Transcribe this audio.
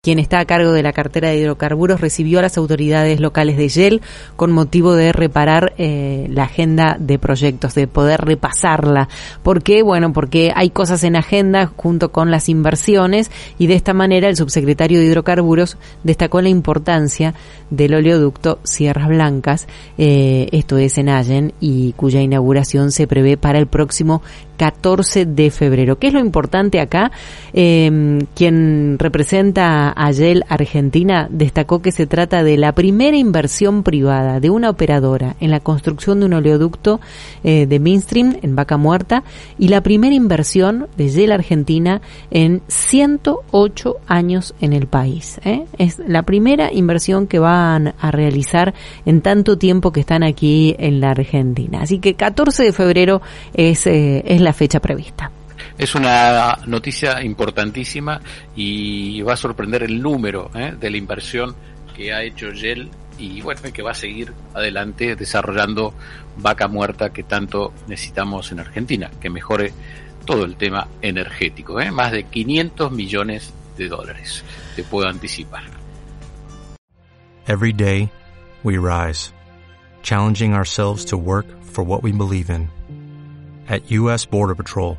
quien está a cargo de la cartera de hidrocarburos, recibió a las autoridades locales de Yel con motivo de reparar eh, la agenda de proyectos, de poder repasarla. ¿Por qué? Bueno, porque hay cosas en agenda junto con las inversiones y de esta manera el subsecretario de hidrocarburos destacó la importancia del oleoducto Sierras Blancas, eh, esto es en Allen, y cuya inauguración se prevé para el próximo 14 de febrero. ¿Qué es lo importante acá? Eh, quien representa a Yel Argentina destacó que se trata de la primera inversión privada de una operadora en la construcción de un oleoducto eh, de mainstream en Vaca Muerta y la primera inversión de Yel Argentina en 108 años en el país. ¿eh? Es la primera inversión que van a realizar en tanto tiempo que están aquí en la Argentina. Así que 14 de febrero eh, es la fecha prevista. Es una noticia importantísima y va a sorprender el número ¿eh? de la inversión que ha hecho Yel y bueno, que va a seguir adelante desarrollando vaca muerta que tanto necesitamos en Argentina, que mejore todo el tema energético, ¿eh? más de 500 millones de dólares, te puedo anticipar. Every day, we rise, challenging ourselves to work for what we believe in. At U.S. Border Patrol,